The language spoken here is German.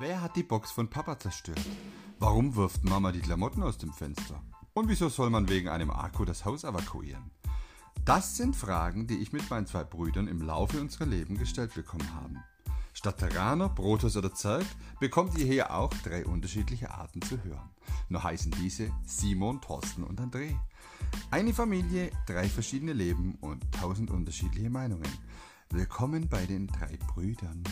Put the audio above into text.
Wer hat die Box von Papa zerstört? Warum wirft Mama die Klamotten aus dem Fenster? Und wieso soll man wegen einem Akku das Haus evakuieren? Das sind Fragen, die ich mit meinen zwei Brüdern im Laufe unserer Leben gestellt bekommen haben. Statt Terraner, Brotus oder Zerg bekommt ihr hier auch drei unterschiedliche Arten zu hören. Nur heißen diese Simon, Thorsten und André. Eine Familie, drei verschiedene Leben und tausend unterschiedliche Meinungen. Willkommen bei den drei Brüdern.